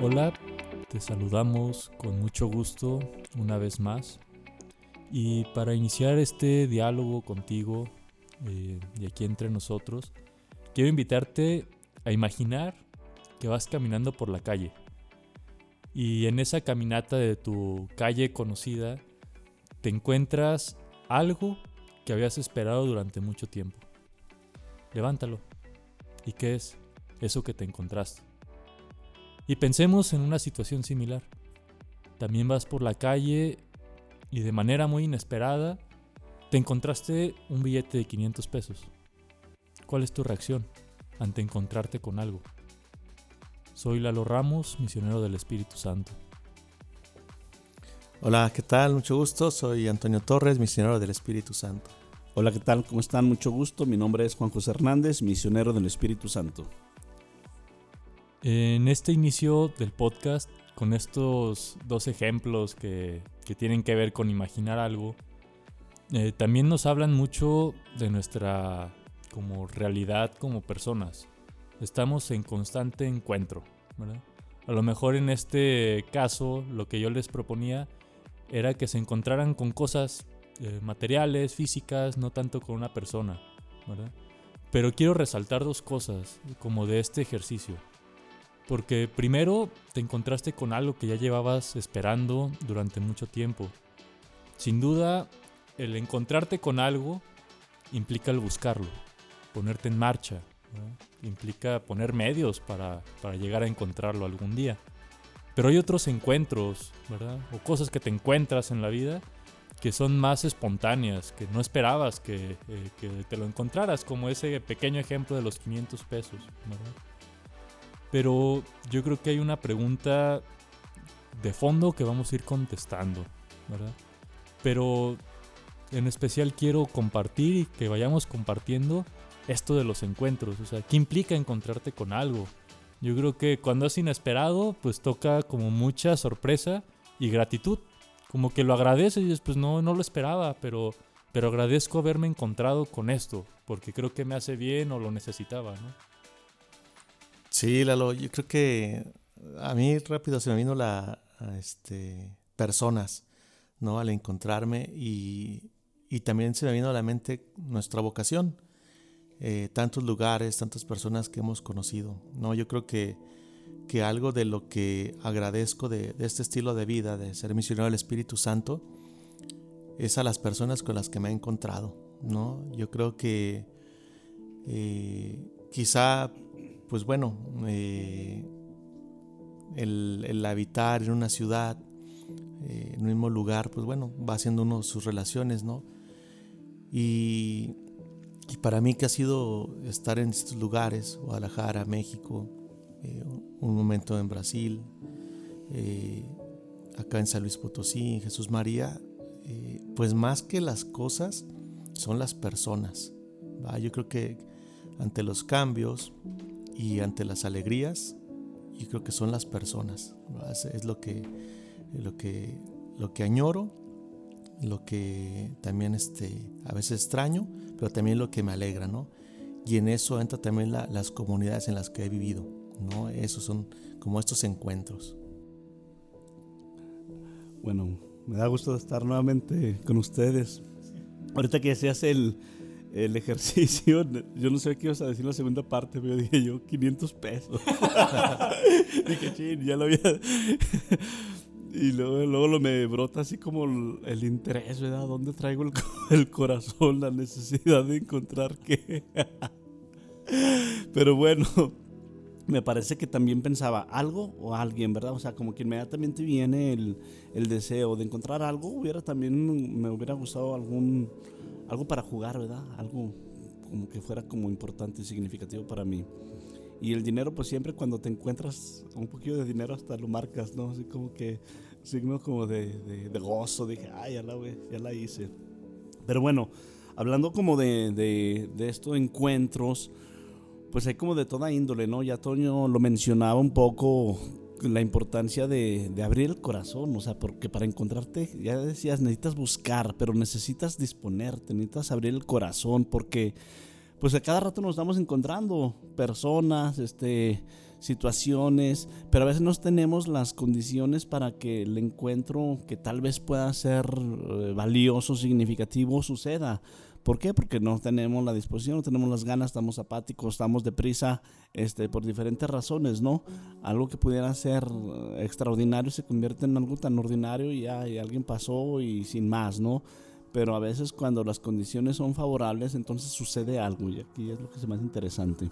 Hola, te saludamos con mucho gusto una vez más. Y para iniciar este diálogo contigo eh, y aquí entre nosotros, quiero invitarte a imaginar que vas caminando por la calle. Y en esa caminata de tu calle conocida, te encuentras algo que habías esperado durante mucho tiempo. Levántalo. ¿Y qué es eso que te encontraste? Y pensemos en una situación similar. También vas por la calle y de manera muy inesperada te encontraste un billete de 500 pesos. ¿Cuál es tu reacción ante encontrarte con algo? Soy Lalo Ramos, misionero del Espíritu Santo. Hola, ¿qué tal? Mucho gusto. Soy Antonio Torres, misionero del Espíritu Santo. Hola, ¿qué tal? ¿Cómo están? Mucho gusto. Mi nombre es Juan José Hernández, misionero del Espíritu Santo. En este inicio del podcast, con estos dos ejemplos que, tienen que ver con imaginar algo, eh, también nos hablan mucho de nuestra como realidad como personas. Estamos en constante encuentro. A lo mejor en este caso lo que yo les proponía era que se encontraran con cosas eh, materiales, físicas, no tanto con una persona. Pero quiero resaltar dos cosas como de este ejercicio. Porque primero te encontraste con algo que ya llevabas esperando durante mucho tiempo. Sin duda, el encontrarte con algo implica el buscarlo, ponerte en marcha, implica poner medios para, llegar a encontrarlo algún día. Pero hay otros encuentros, ¿verdad? O cosas que te encuentras en la vida que son más espontáneas, que no esperabas que, eh, que te lo encontraras, como ese pequeño ejemplo de los 500 pesos. Pero yo creo que hay una pregunta de fondo que vamos a ir contestando, ¿verdad? Pero en especial quiero compartir y que vayamos compartiendo esto de los encuentros. O sea, ¿qué implica encontrarte con algo? Yo creo que cuando es inesperado, pues toca como mucha sorpresa y gratitud. Como que lo agradeces y dices, pues no, no lo esperaba, pero, pero agradezco haberme encontrado con esto, porque creo que me hace bien o lo necesitaba, ¿no? Sí, Lalo, yo creo que a mí rápido se me vino la, este, personas, ¿no? Al encontrarme y, también se me vino a la mente nuestra vocación, eh, tantos lugares, tantas personas que hemos conocido, ¿no? Yo creo que, que algo de lo que agradezco de, este estilo de vida, de ser misionero del Espíritu Santo, es a las personas con las que me he encontrado, ¿no? Yo creo que eh, quizá pues bueno, eh, el, habitar en una ciudad, eh, en un mismo lugar, pues bueno, va haciendo uno sus relaciones, ¿no? Y, para mí que ha sido estar en estos lugares, Guadalajara, México, eh, un momento en Brasil, acá en San Luis Potosí, en Jesús María, pues más que las cosas, son las personas. Yo creo que ante los cambios, y ante las alegrías, yo creo que son las personas. Es, lo, que, lo, que, lo que añoro, lo que también este, a veces extraño, pero también lo que me alegra, ¿no? Y en eso entra también las comunidades en las que he vivido, ¿no? Esos son como estos encuentros. Bueno, me da gusto estar nuevamente con ustedes. Ahorita que hace el, el ejercicio, yo no sé qué ibas a decir la segunda parte, pero dije yo 500 pesos. dije, ching, ya lo había. y luego, luego lo me brota así como el, interés, ¿verdad? ¿Dónde traigo el, el corazón, la necesidad de encontrar qué? pero bueno, me parece que también pensaba algo o alguien, ¿verdad? O sea, como que inmediatamente viene el, el deseo de encontrar algo, hubiera también, me hubiera gustado algún algo para jugar, ¿verdad? Algo como que fuera como importante y significativo para mí. Y el dinero, pues siempre cuando te encuentras un poquito de dinero hasta lo marcas, ¿no? Así como que signo como de, de, gozo, dije, ay, ya la, ya la hice. Pero bueno, hablando como de, de, de estos encuentros, pues hay como de toda índole, ¿no? Ya Toño lo mencionaba un poco la importancia de, abrir el corazón, o sea, porque para encontrarte, ya decías, necesitas buscar, pero necesitas disponerte, necesitas abrir el corazón, porque pues a cada rato nos estamos encontrando personas, este, situaciones, pero a veces no tenemos las condiciones para que el encuentro que tal vez pueda ser eh, valioso, significativo, suceda. ¿Por qué? Porque no tenemos la disposición, no tenemos las ganas, estamos apáticos, estamos deprisa, este, por diferentes razones, ¿no? Algo que pudiera ser extraordinario se convierte en algo tan ordinario y ya y alguien pasó y sin más, ¿no? Pero a veces cuando las condiciones son favorables, entonces sucede algo y aquí es lo que se me hace interesante.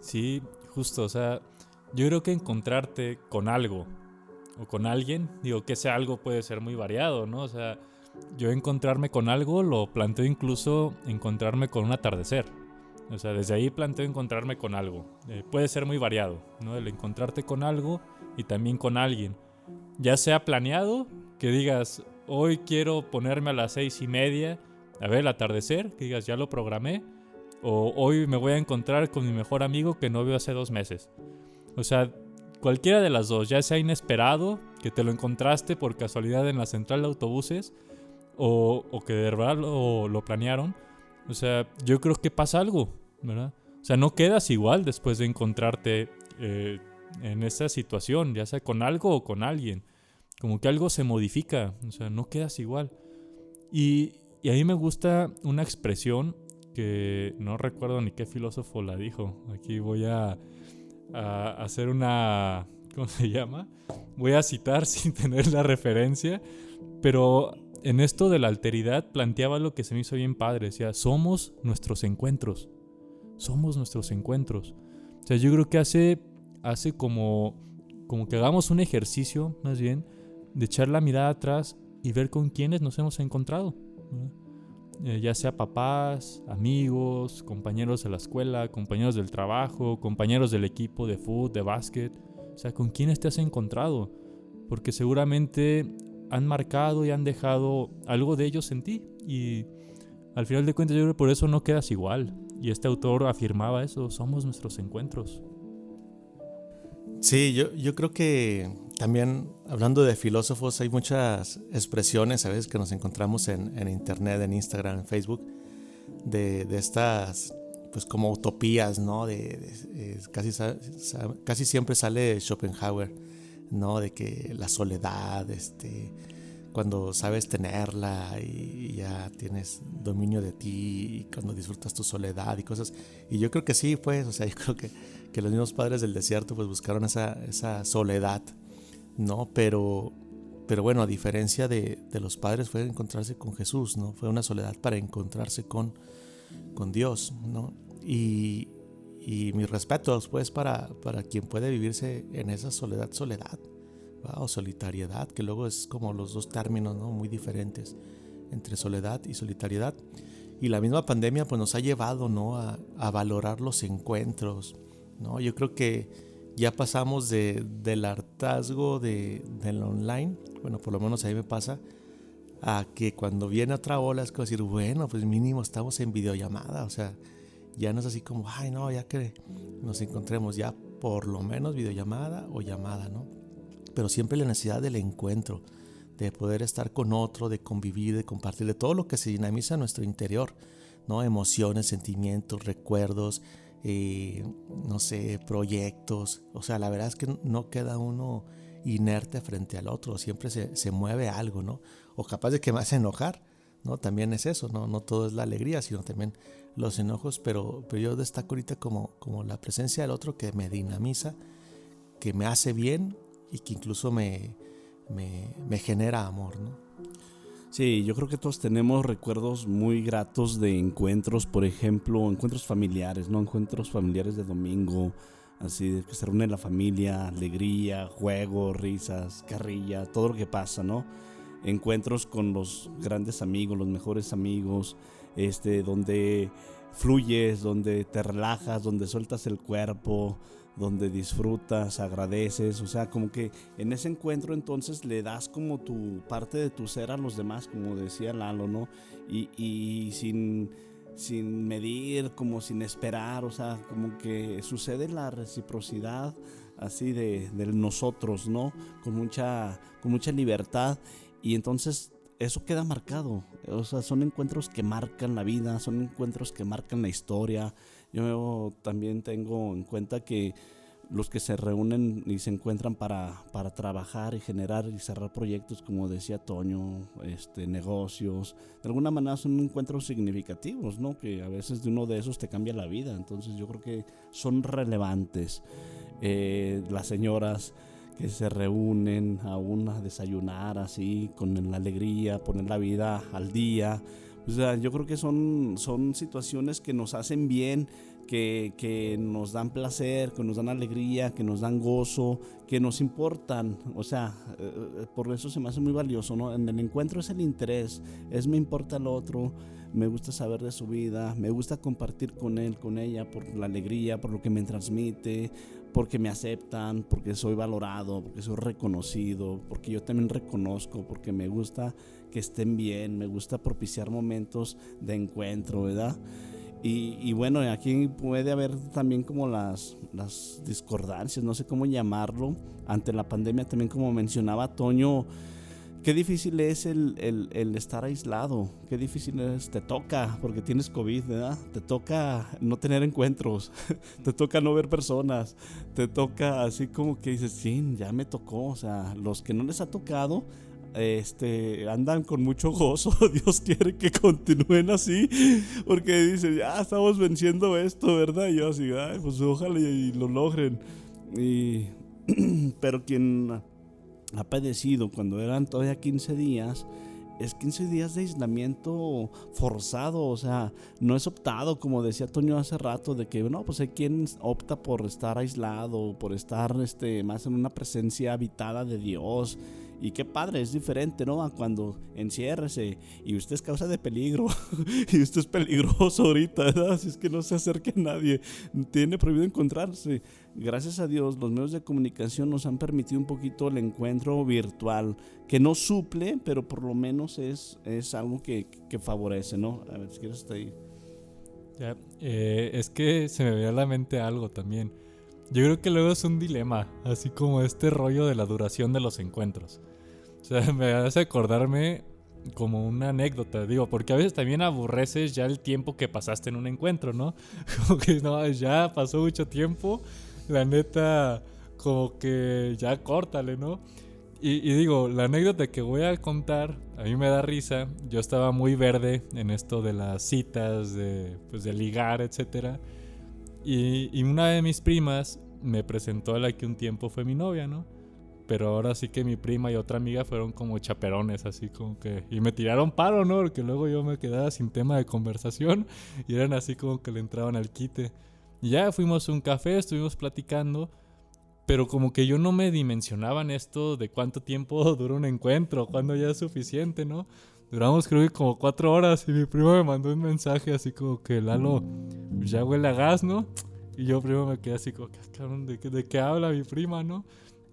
Sí, justo, o sea, yo creo que encontrarte con algo o con alguien, digo que ese algo puede ser muy variado, ¿no? O sea, yo encontrarme con algo lo planteo incluso encontrarme con un atardecer. O sea, desde ahí planteo encontrarme con algo. Eh, puede ser muy variado, ¿no? El encontrarte con algo y también con alguien. Ya sea planeado, que digas, hoy quiero ponerme a las seis y media a ver el atardecer, que digas, ya lo programé. O hoy me voy a encontrar con mi mejor amigo que no veo hace dos meses. O sea, cualquiera de las dos, ya sea inesperado, que te lo encontraste por casualidad en la central de autobuses, o, que de verdad lo, planearon. O sea, yo creo que pasa algo, ¿verdad? O sea, no quedas igual después de encontrarte eh, en esa situación, ya sea con algo o con alguien. Como que algo se modifica, o sea, no quedas igual. Y, y a mí me gusta una expresión que no recuerdo ni qué filósofo la dijo. Aquí voy a, a hacer una... ¿Cómo se llama? Voy a citar sin tener la referencia, pero en esto de la alteridad planteaba lo que se me hizo bien padre. Decía, somos nuestros encuentros. Somos nuestros encuentros. O sea, yo creo que hace, hace como, como que hagamos un ejercicio, más bien, de echar la mirada atrás y ver con quiénes nos hemos encontrado. Eh, ya sea papás, amigos, compañeros de la escuela, compañeros del trabajo, compañeros del equipo de fútbol, de básquet. O sea, con quiénes te has encontrado. Porque seguramente han marcado y han dejado algo de ellos en ti. Y al final de cuentas yo creo que por eso no quedas igual. Y este autor afirmaba eso, somos nuestros encuentros. Sí, yo, yo creo que también hablando de filósofos hay muchas expresiones a veces que nos encontramos en, en internet, en Instagram, en Facebook, de, de, estas pues como utopías, ¿no? De, casi, casi siempre sale Schopenhauer ¿no? De que la soledad, este, cuando sabes tenerla y ya tienes dominio de ti, y cuando disfrutas tu soledad y cosas. Y yo creo que sí, pues, o sea, yo creo que, que los mismos padres del desierto pues buscaron esa, esa soledad, ¿no? Pero, pero bueno, a diferencia de, de, los padres fue encontrarse con Jesús, ¿no? Fue una soledad para encontrarse con, con Dios, ¿no? Y, y mis respetos, pues, para, para quien puede vivirse en esa soledad, soledad, o solitariedad, que luego es como los dos términos, ¿no? Muy diferentes entre soledad y solitariedad. Y la misma pandemia, pues, nos ha llevado, ¿no? A, a valorar los encuentros, ¿no? Yo creo que ya pasamos de, del hartazgo de, del online, bueno, por lo menos a mí me pasa, a que cuando viene otra ola es como decir, bueno, pues mínimo estamos en videollamada, o sea, ya no es así como, ay, no, ya que nos encontremos, ya por lo menos videollamada o llamada, ¿no? Pero siempre la necesidad del encuentro, de poder estar con otro, de convivir, de compartir, de todo lo que se dinamiza en nuestro interior, ¿no? Emociones, sentimientos, recuerdos, eh, no sé, proyectos. O sea, la verdad es que no queda uno inerte frente al otro, siempre se, se mueve algo, ¿no? O capaz de que me hace enojar, ¿no? También es eso, ¿no? No todo es la alegría, sino también los enojos, pero, pero yo destaco ahorita como, como la presencia del otro que me dinamiza, que me hace bien y que incluso me, me, genera amor, ¿no? Sí, yo creo que todos tenemos recuerdos muy gratos de encuentros, por ejemplo, encuentros familiares, ¿no? Encuentros familiares de domingo, así de que se reúne la familia, alegría, juego, risas, carrilla, todo lo que pasa, ¿no? Encuentros con los grandes amigos, los mejores amigos, este, donde fluyes, donde te relajas, donde sueltas el cuerpo, donde disfrutas, agradeces, o sea, como que en ese encuentro entonces le das como tu parte de tu ser a los demás, como decía Lalo, ¿no? Y, sin, sin medir, como sin esperar, o sea, como que sucede la reciprocidad así de, de nosotros, ¿no? Con mucha, con mucha libertad y entonces eso queda marcado. O sea, son encuentros que marcan la vida, son encuentros que marcan la historia. Yo también tengo en cuenta que los que se reúnen y se encuentran para, para trabajar y generar y cerrar proyectos, como decía Toño, este, negocios, de alguna manera son encuentros significativos, ¿no? Que a veces de uno de esos te cambia la vida. Entonces yo creo que son relevantes. Eh, las señoras que se reúnen aún a desayunar así, con la alegría, poner la vida al día. O sea, yo creo que son, son situaciones que nos hacen bien, que, que, nos dan placer, que nos dan alegría, que nos dan gozo, que nos importan. O sea, eh, por eso se me hace muy valioso, ¿no? En el encuentro es el interés, es me importa el otro, me gusta saber de su vida, me gusta compartir con él, con ella, por la alegría, por lo que me transmite, porque me aceptan, porque soy valorado, porque soy reconocido, porque yo también reconozco, porque me gusta que estén bien, me gusta propiciar momentos de encuentro, ¿verdad? Y, bueno, aquí puede haber también como las, las discordancias, no sé cómo llamarlo, ante la pandemia también como mencionaba Toño, qué difícil es el, el, estar aislado, qué difícil es, te toca, porque tienes COVID, ¿verdad? Te toca no tener encuentros, te toca no ver personas, te toca así como que dices, sí, ya me tocó, o sea, los que no les ha tocado, este, andan con mucho gozo, Dios quiere que continúen así, porque dicen, ya estamos venciendo esto, ¿verdad? Y yo así, Ay, pues ojalá y, lo logren. Y, pero quien ha padecido cuando eran todavía 15 días, es 15 días de aislamiento forzado, o sea, no es optado, como decía Toño hace rato, de que no, pues hay quien opta por estar aislado, por estar este, más en una presencia habitada de Dios y qué padre, es diferente, ¿no? A cuando enciérrese y usted es causa de peligro y usted es peligroso ahorita, ¿verdad? Así es que no se acerque a nadie, tiene prohibido encontrarse. Gracias a Dios, los medios de comunicación nos han permitido un poquito el encuentro virtual, que no suple, pero por lo menos es, es algo que, que favorece, ¿no? A ver si quieres estar ahí. Ya, eh, es que se me ve a la mente algo también. Yo creo que luego es un dilema, así como este rollo de la duración de los encuentros. O sea, me hace acordarme como una anécdota, digo, porque a veces también aborreces ya el tiempo que pasaste en un encuentro, ¿no? Como que no, ya pasó mucho tiempo, la neta, como que ya córtale, ¿no? Y, y, digo, la anécdota que voy a contar, a mí me da risa, yo estaba muy verde en esto de las citas, de, pues, de ligar, etcétera. Y, una de mis primas me presentó a la que un tiempo fue mi novia, ¿no? Pero ahora sí que mi prima y otra amiga fueron como chaperones, así como que... Y me tiraron paro, ¿no? Porque luego yo me quedaba sin tema de conversación y eran así como que le entraban al quite. Ya fuimos a un café, estuvimos platicando, pero como que yo no me dimensionaban esto de cuánto tiempo dura un encuentro, cuándo ya es suficiente, ¿no? Duramos creo que como cuatro horas y mi primo me mandó un mensaje así como que Lalo, ya huele a gas, ¿no? Y yo primero me quedé así como, ah, ¿de, ¿de qué habla mi prima, no?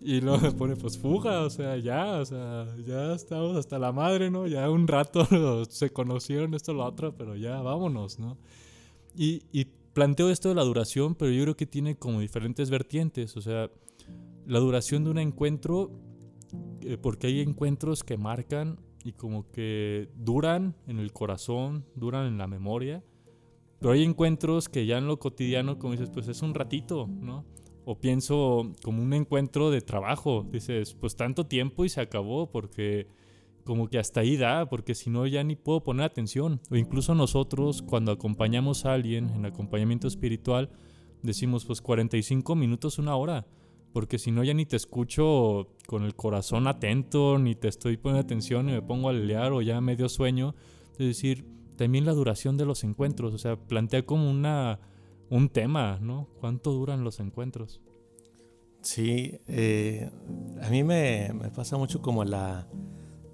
Y luego me pone, pues fuga, o sea, ya, o sea, ya estamos hasta la madre, ¿no? Ya un rato se conocieron esto, lo otro, pero ya vámonos, ¿no? Y, y planteo esto de la duración, pero yo creo que tiene como diferentes vertientes, o sea, la duración de un encuentro, eh, porque hay encuentros que marcan y como que duran en el corazón, duran en la memoria. Pero hay encuentros que ya en lo cotidiano, como dices, pues es un ratito, ¿no? O pienso como un encuentro de trabajo, dices, pues tanto tiempo y se acabó porque como que hasta ahí da, porque si no ya ni puedo poner atención. O incluso nosotros cuando acompañamos a alguien en acompañamiento espiritual, decimos pues 45 minutos, una hora porque si no ya ni te escucho con el corazón atento, ni te estoy poniendo atención y me pongo a leer o ya medio sueño. Es decir, también la duración de los encuentros, o sea, plantea como una, un tema, ¿no? ¿Cuánto duran los encuentros? Sí, eh, a mí me, pasa mucho como la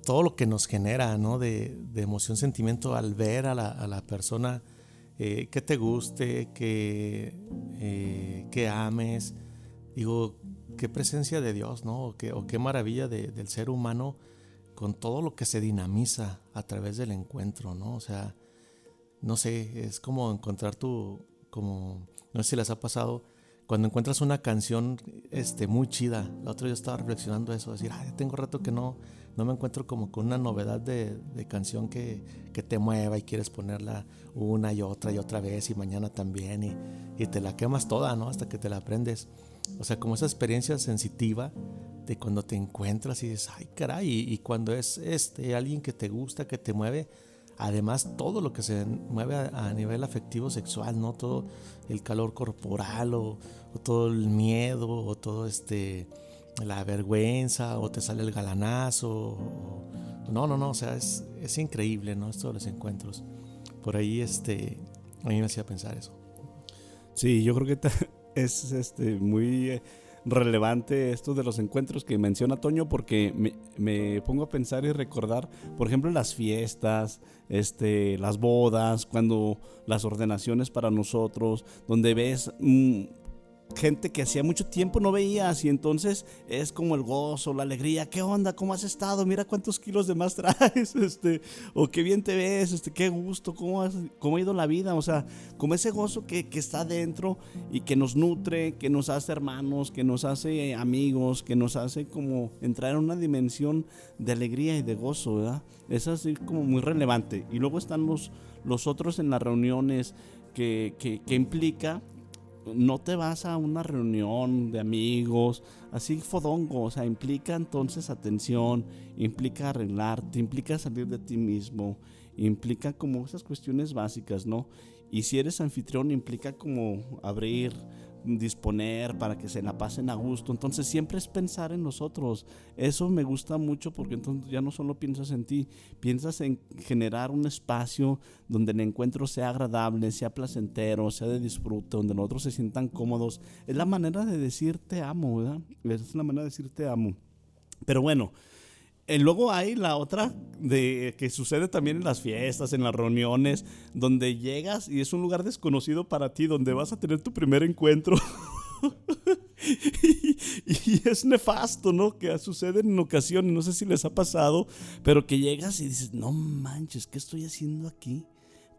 todo lo que nos genera, ¿no? De, emoción, sentimiento al ver a la, persona eh, que te guste, que, eh, que ames. Digo, qué presencia de Dios, ¿no? O qué, o qué maravilla del ser humano con todo lo que se dinamiza a través del encuentro, ¿no? O sea, no sé, es como encontrar tu, como, no sé si les ha pasado, cuando encuentras una canción este, muy chida, la otra yo estaba reflexionando eso, decir, ay, tengo rato que no, no me encuentro como con una novedad de, canción que, te mueva y quieres ponerla una y otra y otra vez y mañana también y, y, te la quemas toda, ¿no? Hasta que te la aprendes. O sea, como esa experiencia sensitiva de cuando te encuentras y dices, ay caray, y, cuando es este, alguien que te gusta, que te mueve, además todo lo que se mueve a, nivel afectivo sexual, ¿no? Todo el calor corporal o, todo el miedo o todo este la vergüenza o te sale el galanazo. no, no, no, o sea, es, es, increíble, ¿no? Esto de los encuentros. Por ahí, este, a mí me hacía pensar eso. Sí, yo creo que es este, muy eh, relevante esto de los encuentros que menciona Toño porque me, pongo a pensar y recordar, por ejemplo, las fiestas, este, las bodas, cuando las ordenaciones para nosotros, donde ves gente que hacía mucho tiempo no veías y entonces es como el gozo, la alegría, ¿qué onda? ¿Cómo has estado? Mira cuántos kilos de más traes, este, o qué bien te ves, este, qué gusto, cómo, has, cómo ha ido la vida, o sea, como ese gozo que, que está dentro y que nos nutre, que nos hace hermanos, que nos hace amigos, que nos hace como entrar en una dimensión de alegría y de gozo, ¿verdad? Es así como muy relevante. Y luego están los, los otros en las reuniones que, que, que implica no te vas a una reunión de amigos, así fodongo, o sea, implica entonces atención, implica arreglarte, implica salir de ti mismo, implica como esas cuestiones básicas, ¿no? Y si eres anfitrión, implica como abrir, disponer para que se la pasen a gusto. Entonces siempre es pensar en nosotros. Eso me gusta mucho porque entonces ya no solo piensas en ti, piensas en generar un espacio donde el encuentro sea agradable, sea placentero, sea de disfrute, donde los otros se sientan cómodos. Es la manera de decir te amo, ¿verdad? Es la manera de decir te amo. Pero bueno, y luego hay la otra de que sucede también en las fiestas, en las reuniones, donde llegas y es un lugar desconocido para ti, donde vas a tener tu primer encuentro. y, es nefasto, ¿no? Que sucede en ocasiones, no sé si les ha pasado, pero que llegas y dices, no manches, ¿qué estoy haciendo aquí?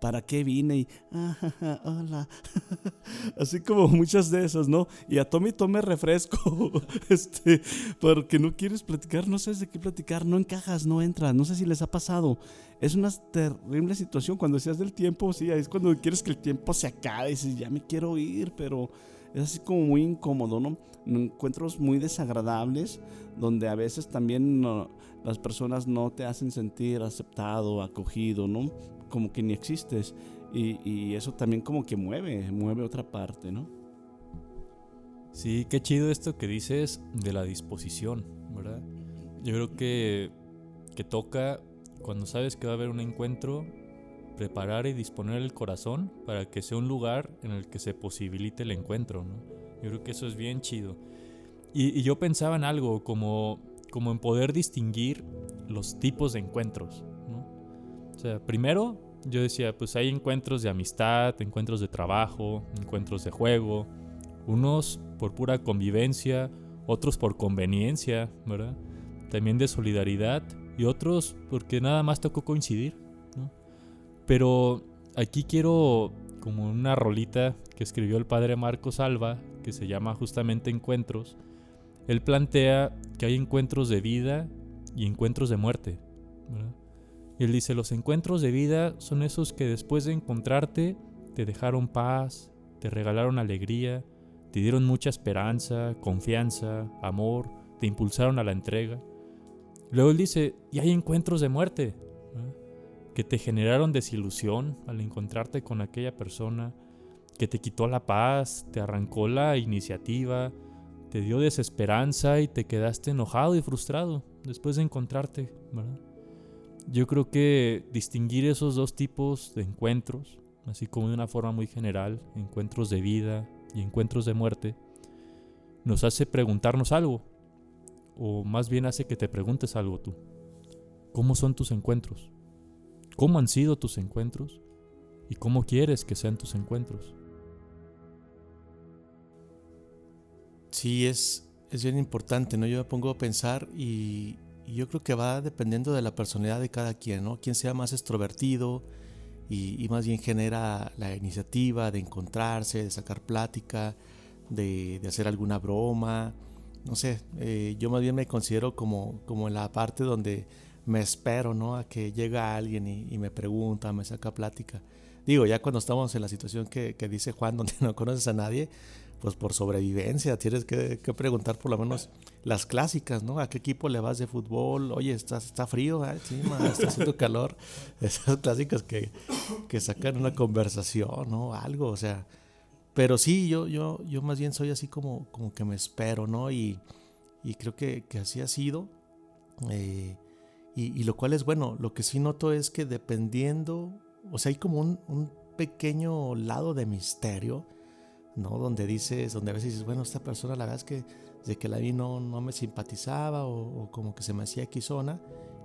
¿Para qué vine? Y, ah, hola. Así como muchas de esas, ¿no? Y a Tommy tome refresco, este, porque no quieres platicar, no sabes de qué platicar, no encajas, no entras, no sé si les ha pasado. Es una terrible situación cuando decías del tiempo, sí, es cuando quieres que el tiempo se acabe y dices, ya me quiero ir, pero es así como muy incómodo, ¿no? Encuentros muy desagradables donde a veces también las personas no te hacen sentir aceptado, acogido, ¿no? Como que ni existes. Y, eso también como que mueve, mueve otra parte, ¿no? Sí, qué chido esto que dices de la disposición, ¿verdad? Yo creo que, que toca, cuando sabes que va a haber un encuentro, preparar y disponer el corazón para que sea un lugar en el que se posibilite el encuentro, ¿no? Yo creo que eso es bien chido. Y, y yo pensaba en algo como, como en poder distinguir los tipos de encuentros, primero yo decía, pues hay encuentros de amistad, encuentros de trabajo, encuentros de juego, unos por pura convivencia, otros por conveniencia, ¿verdad? También de solidaridad y otros porque nada más tocó coincidir. Pero aquí quiero como una rolita que escribió el padre Marcos Alba, que se llama justamente Encuentros. Él plantea que hay encuentros de vida y encuentros de muerte. Y él dice, los encuentros de vida son esos que después de encontrarte te dejaron paz, te regalaron alegría, te dieron mucha esperanza, confianza, amor, te impulsaron a la entrega. Luego él dice, y hay encuentros de muerte, que te generaron desilusión al encontrarte con aquella persona, que te quitó la paz, te arrancó la iniciativa, te dio desesperanza y te quedaste enojado y frustrado después de encontrarte. Yo creo que distinguir esos dos tipos de encuentros, así como de una forma muy general, encuentros de vida y encuentros de muerte, nos hace preguntarnos algo, o más bien hace que te preguntes algo tú. ¿Cómo son tus encuentros? ¿Cómo han sido tus encuentros? ¿Y cómo quieres que sean tus encuentros? Sí, es, es bien importante, ¿no? Yo me pongo a pensar y, y yo creo que va dependiendo de la personalidad de cada quien, ¿no? Quien sea más extrovertido y, más bien genera la iniciativa de encontrarse, de sacar plática, de, hacer alguna broma, no sé, eh, yo más bien me considero como, como en la parte donde me espero, ¿no? A que llega alguien y, me pregunta, me saca plática. Digo, ya cuando estamos en la situación que, que, dice Juan, donde no conoces a nadie, pues por sobrevivencia tienes que, preguntar por lo menos las clásicas, ¿no? ¿A qué equipo le vas de fútbol? Oye, está, frío, ¿eh? sí, está haciendo calor. Esas clásicas que, que sacan una conversación, ¿no? Algo, o sea. Pero sí, yo, yo, yo más bien soy así como, como que me espero, ¿no? Y, y creo que, que así ha sido. Eh, y, lo cual es bueno. Lo que sí noto es que dependiendo, o sea, hay como un, pequeño lado de misterio, ¿no? Donde dices, donde a veces dices, bueno, esta persona la verdad es que desde que la vi no, no me simpatizaba o, como que se me hacía quizona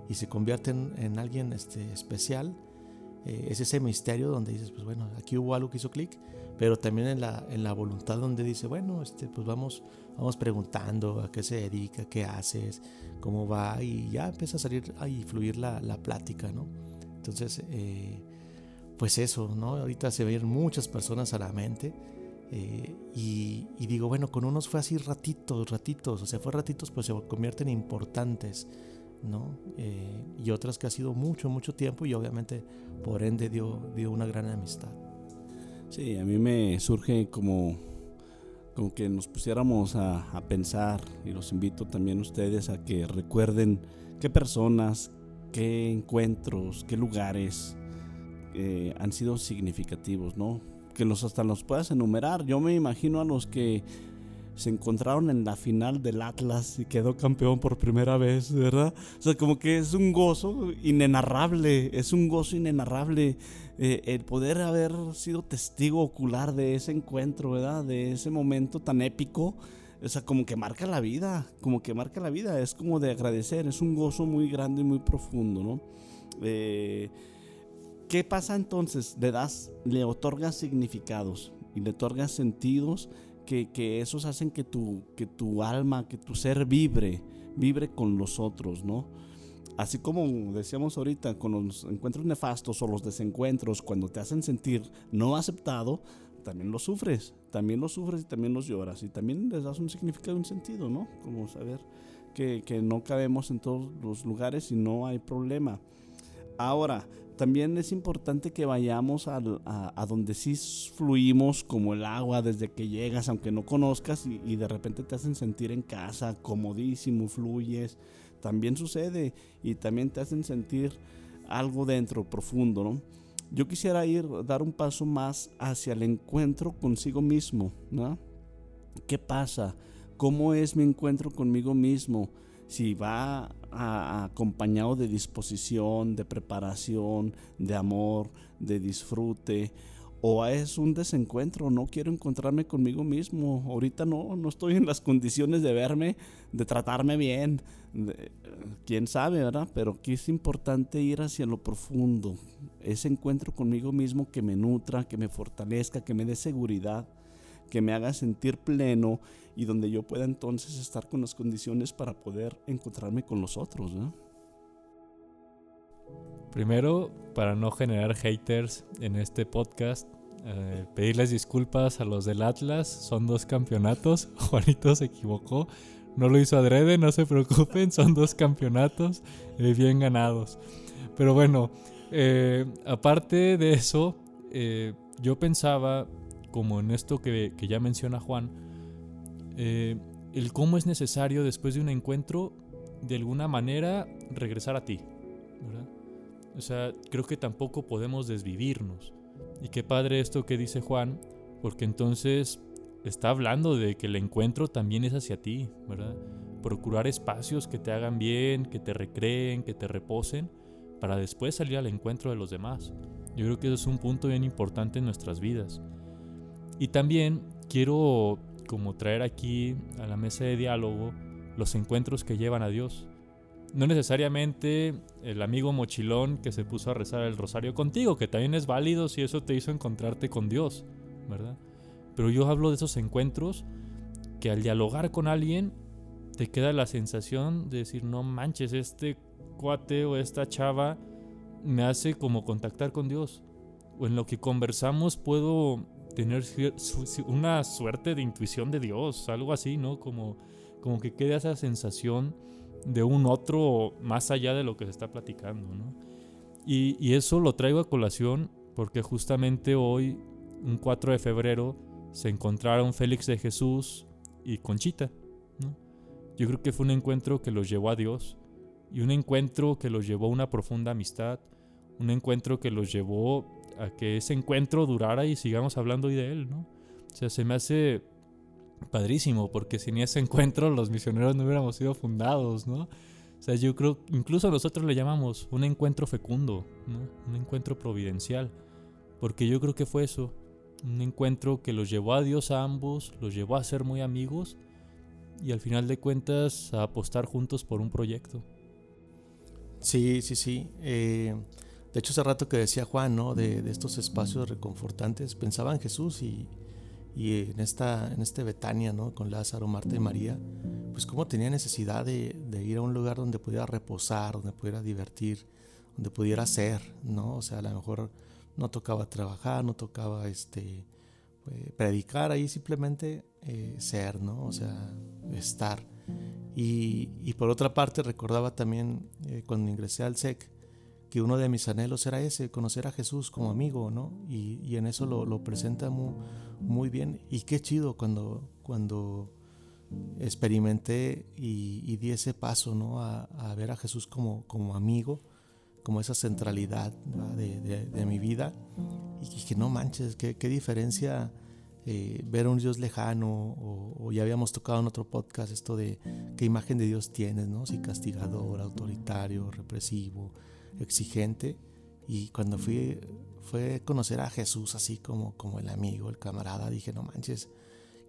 y se convierte en, alguien este, especial. Eh, es ese misterio donde dices, pues bueno, aquí hubo algo que hizo clic, pero también en la, en la voluntad donde dice, bueno, este, pues vamos, vamos preguntando a qué se dedica, qué haces, cómo va y ya empieza a salir y fluir la, la plática, ¿no? Entonces, eh, pues eso, ¿no? Ahorita se ven muchas personas a la mente eh, y, digo, bueno, con unos fue así ratitos, ratitos, o sea, fue ratitos, pues se convierten en importantes, ¿no? Eh, y otras que ha sido mucho, mucho tiempo y obviamente por ende dio, dio una gran amistad. Sí, a mí me surge como como que nos pusiéramos a, pensar y los invito también ustedes a que recuerden qué personas, qué encuentros, qué lugares eh, han sido significativos, ¿no? Que los hasta los puedas enumerar. Yo me imagino a los que se encontraron en la final del Atlas y quedó campeón por primera vez, ¿verdad? O sea, como que es un gozo inenarrable, es un gozo inenarrable eh, el poder haber sido testigo ocular de ese encuentro, ¿verdad? De ese momento tan épico. O sea, como que marca la vida, como que marca la vida, es como de agradecer, es un gozo muy grande y muy profundo, ¿no? Eh, ¿Qué pasa entonces? Le das, le otorgas significados y le otorgas sentidos que, esos hacen que tu, que tu alma, que tu ser vibre, vibre con los otros, ¿no? Así como decíamos ahorita, con los encuentros nefastos o los desencuentros, cuando te hacen sentir no aceptado, también los sufres, también los sufres y también los lloras y también les das un significado un sentido, ¿no? Como saber que, que no cabemos en todos los lugares y no hay problema. Ahora, también es importante que vayamos a, donde sí fluimos como el agua desde que llegas, aunque no conozcas y, de repente te hacen sentir en casa, comodísimo, fluyes. También sucede y también te hacen sentir algo dentro, profundo, ¿no? Yo quisiera ir, dar un paso más hacia el encuentro consigo mismo, ¿no? ¿Qué pasa? ¿Cómo es mi encuentro conmigo mismo? Si va acompañado de disposición, de preparación, de amor, de disfrute, o es un desencuentro, no quiero encontrarme conmigo mismo, ahorita no, no estoy en las condiciones de verme, de tratarme bien, quién sabe, ¿verdad? Pero que es importante ir hacia lo profundo, ese encuentro conmigo mismo que me nutra, que me fortalezca, que me dé seguridad, que me haga sentir pleno y donde yo pueda entonces estar con las condiciones para poder encontrarme con los otros. Primero, para no generar haters en este podcast, eh, pedirles disculpas a los del Atlas. Son dos campeonatos. Juanito se equivocó. No lo hizo adrede, no se preocupen. Son dos campeonatos eh, bien ganados. Pero bueno, eh, aparte de eso, yo pensaba como en esto que, ya menciona Juan, eh, el cómo es necesario después de un encuentro, de alguna manera, regresar a ti. O sea, creo que tampoco podemos desvivirnos. Y qué padre esto que dice Juan, porque entonces está hablando de que el encuentro también es hacia ti, ¿verdad? Procurar espacios que te hagan bien, que te recreen, que te reposen, para después salir al encuentro de los demás. Yo creo que eso es un punto bien importante en nuestras vidas. Y también quiero como traer aquí a la mesa de diálogo los encuentros que llevan a Dios. No necesariamente el amigo mochilón que se puso a rezar el rosario contigo, que también es válido si eso te hizo encontrarte con Dios, ¿verdad? Pero yo hablo de esos encuentros que al dialogar con alguien te queda la sensación de decir, no manches, este cuate o esta chava me hace como contactar con Dios. O en lo que conversamos puedo tener una suerte de intuición de Dios, algo así, ¿no? Como como que queda esa sensación de un otro más allá de lo que se está platicando, ¿no? Y, y eso lo traigo a colación porque justamente hoy, un 4 de febrero, se encontraron Félix de Jesús y Conchita, ¿no? Yo creo que fue un encuentro que los llevó a Dios y un encuentro que los llevó a una profunda amistad, un encuentro que los llevó a que ese encuentro durara y sigamos hablando hoy de él, ¿no? O sea, se me hace padrísimo, porque sin ese encuentro los misioneros no hubiéramos sido fundados, ¿no? O sea, yo creo, incluso nosotros le llamamos un encuentro fecundo, ¿no? Un encuentro providencial, porque yo creo que fue eso, un encuentro que los llevó a Dios a ambos, los llevó a ser muy amigos y al final de cuentas a apostar juntos por un proyecto. Sí, sí, sí. Eh, de hecho, hace rato que decía Juan, ¿no? De, de estos espacios reconfortantes, pensaba en Jesús y, y en esta en este Betania no con Lázaro Marta y María pues cómo tenía necesidad de, de, ir a un lugar donde pudiera reposar donde pudiera divertir donde pudiera ser no o sea a lo mejor no tocaba trabajar no tocaba este eh, predicar ahí simplemente eh, ser no o sea estar. Y, y, por otra parte recordaba también eh, cuando ingresé al SEC que uno de mis anhelos era ese, conocer a Jesús como amigo, ¿no? Y, y en eso lo, lo presenta muy, muy, bien. Y qué chido cuando, cuando experimenté y, y di ese paso, ¿no? A, a, ver a Jesús como, como amigo, como esa centralidad de, de, mi vida. Y dije, no manches, qué, qué diferencia eh, ver a un Dios lejano, o, ya habíamos tocado en otro podcast esto de qué imagen de Dios tienes, ¿no? Si castigador, autoritario, represivo exigente y cuando fui fue conocer a Jesús así como, como el amigo, el camarada, dije, no manches,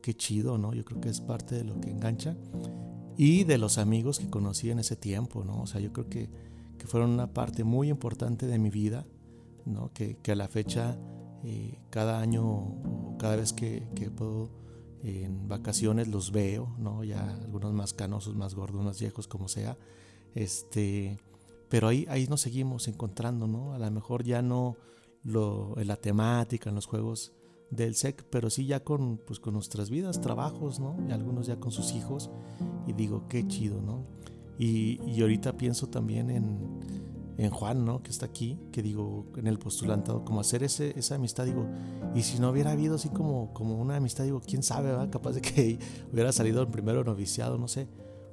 qué chido, ¿no? Yo creo que es parte de lo que engancha y de los amigos que conocí en ese tiempo, ¿no? O sea, yo creo que, que fueron una parte muy importante de mi vida, ¿no? Que, a la fecha, eh, cada año o cada vez que puedo en vacaciones los veo, ¿no? Ya algunos más canosos, más gordos, más viejos, como sea, este pero ahí, ahí nos seguimos encontrando, ¿no? A lo mejor ya no lo, en la temática, en los juegos del SEC, pero sí ya con, pues, con nuestras vidas, trabajos, ¿no? Y algunos ya con sus hijos. Y digo, qué chido, ¿no? Y, y ahorita pienso también en, en, Juan, ¿no? Que está aquí, que digo, en el postulantado, como hacer ese, esa amistad, digo, y si no hubiera habido así como, como una amistad, digo, quién sabe, ¿verdad? Capaz de que hubiera salido el primero noviciado, no sé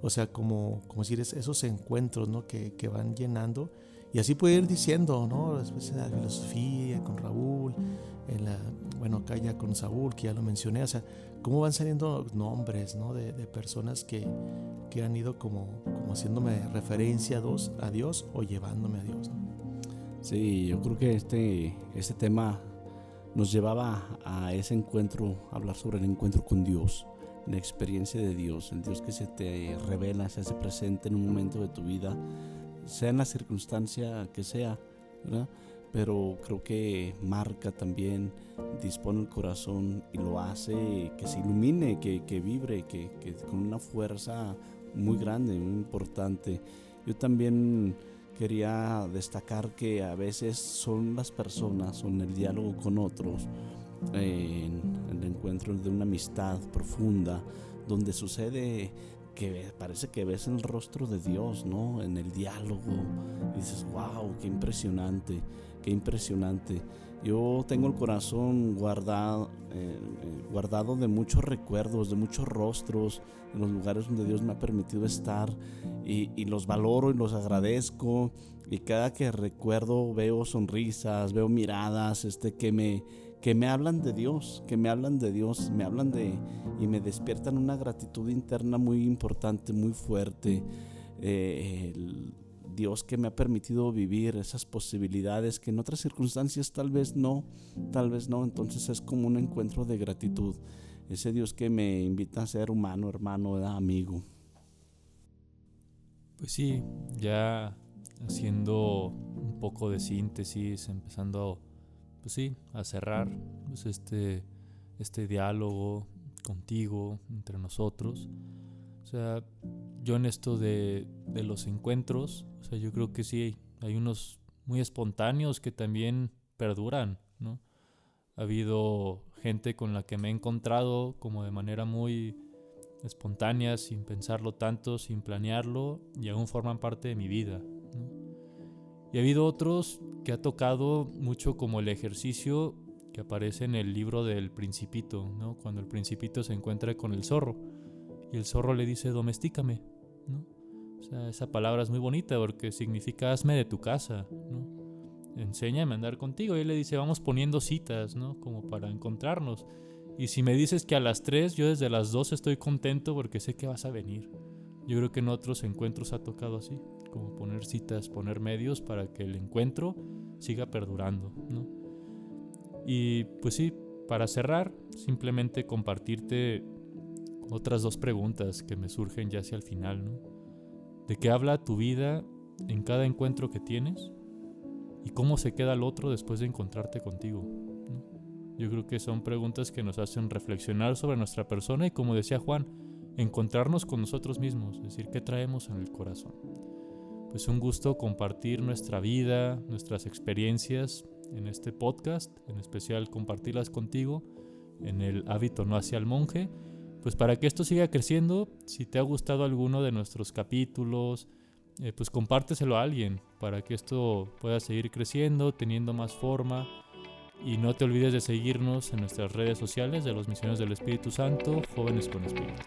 o sea, como, como decir, esos encuentros ¿no? que, que van llenando. Y así puede ir diciendo, ¿no? Después de la filosofía, con Raúl, en la, bueno, acá ya con Saúl, que ya lo mencioné, o sea, cómo van saliendo nombres, ¿no? De, de personas que, que, han ido como, como haciéndome referencia a Dios, a Dios o llevándome a Dios, ¿no? Sí, yo creo que este, este tema nos llevaba a ese encuentro, a hablar sobre el encuentro con Dios la experiencia de Dios, el Dios que se te revela, se hace presente en un momento de tu vida, sea en la circunstancia que sea, ¿verdad? Pero creo que marca también, dispone el corazón y lo hace que se ilumine, que, que vibre, que, que con una fuerza muy grande, muy importante. Yo también quería destacar que a veces son las personas, son el diálogo con otros, en el encuentro de una amistad profunda, donde sucede que parece que ves el rostro de Dios, ¿no? En el diálogo. Y dices, wow, qué impresionante, qué impresionante. Yo tengo el corazón guardado, eh, guardado de muchos recuerdos, de muchos rostros, en los lugares donde Dios me ha permitido estar y, y los valoro y los agradezco. Y cada que recuerdo veo sonrisas, veo miradas este, que me, que me hablan de Dios, que me hablan de Dios, me hablan de y me despiertan una gratitud interna muy importante, muy fuerte. Eh, el Dios que me ha permitido vivir esas posibilidades que en otras circunstancias tal vez no, tal vez no. Entonces es como un encuentro de gratitud. Ese Dios que me invita a ser humano, hermano, amigo. Pues sí, ya haciendo un poco de síntesis, empezando pues sí, a cerrar pues este, este diálogo contigo, entre nosotros. O sea, yo en esto de, de los encuentros, o sea, yo creo que sí, hay unos muy espontáneos que también perduran, ¿no? Ha habido gente con la que me he encontrado como de manera muy espontáneas, sin pensarlo tanto, sin planearlo, y aún forman parte de mi vida. Y ha habido otros que ha tocado mucho como el ejercicio que aparece en el libro del principito, ¿no? cuando el principito se encuentra con el zorro y el zorro le dice domestícame. ¿no? Esa palabra es muy bonita porque significa hazme de tu casa. ¿no? Enséñame a andar contigo. Y él le dice vamos poniendo citas, ¿no? como para encontrarnos. Y si me dices que a las 3, yo desde las 2 estoy contento porque sé que vas a venir. Yo creo que en otros encuentros ha tocado así, como poner citas, poner medios para que el encuentro siga perdurando, ¿no? Y pues sí, para cerrar, simplemente compartirte otras dos preguntas que me surgen ya hacia el final, ¿no? ¿De qué habla tu vida en cada encuentro que tienes? ¿Y cómo se queda el otro después de encontrarte contigo? Yo creo que son preguntas que nos hacen reflexionar sobre nuestra persona y como decía Juan, encontrarnos con nosotros mismos, es decir, qué traemos en el corazón. Pues un gusto compartir nuestra vida, nuestras experiencias en este podcast, en especial compartirlas contigo en el hábito no hacia el monje, pues para que esto siga creciendo, si te ha gustado alguno de nuestros capítulos, eh, pues compárteselo a alguien para que esto pueda seguir creciendo, teniendo más forma. Y no te olvides de seguirnos en nuestras redes sociales de los Misioneros del Espíritu Santo, Jóvenes con Espíritu.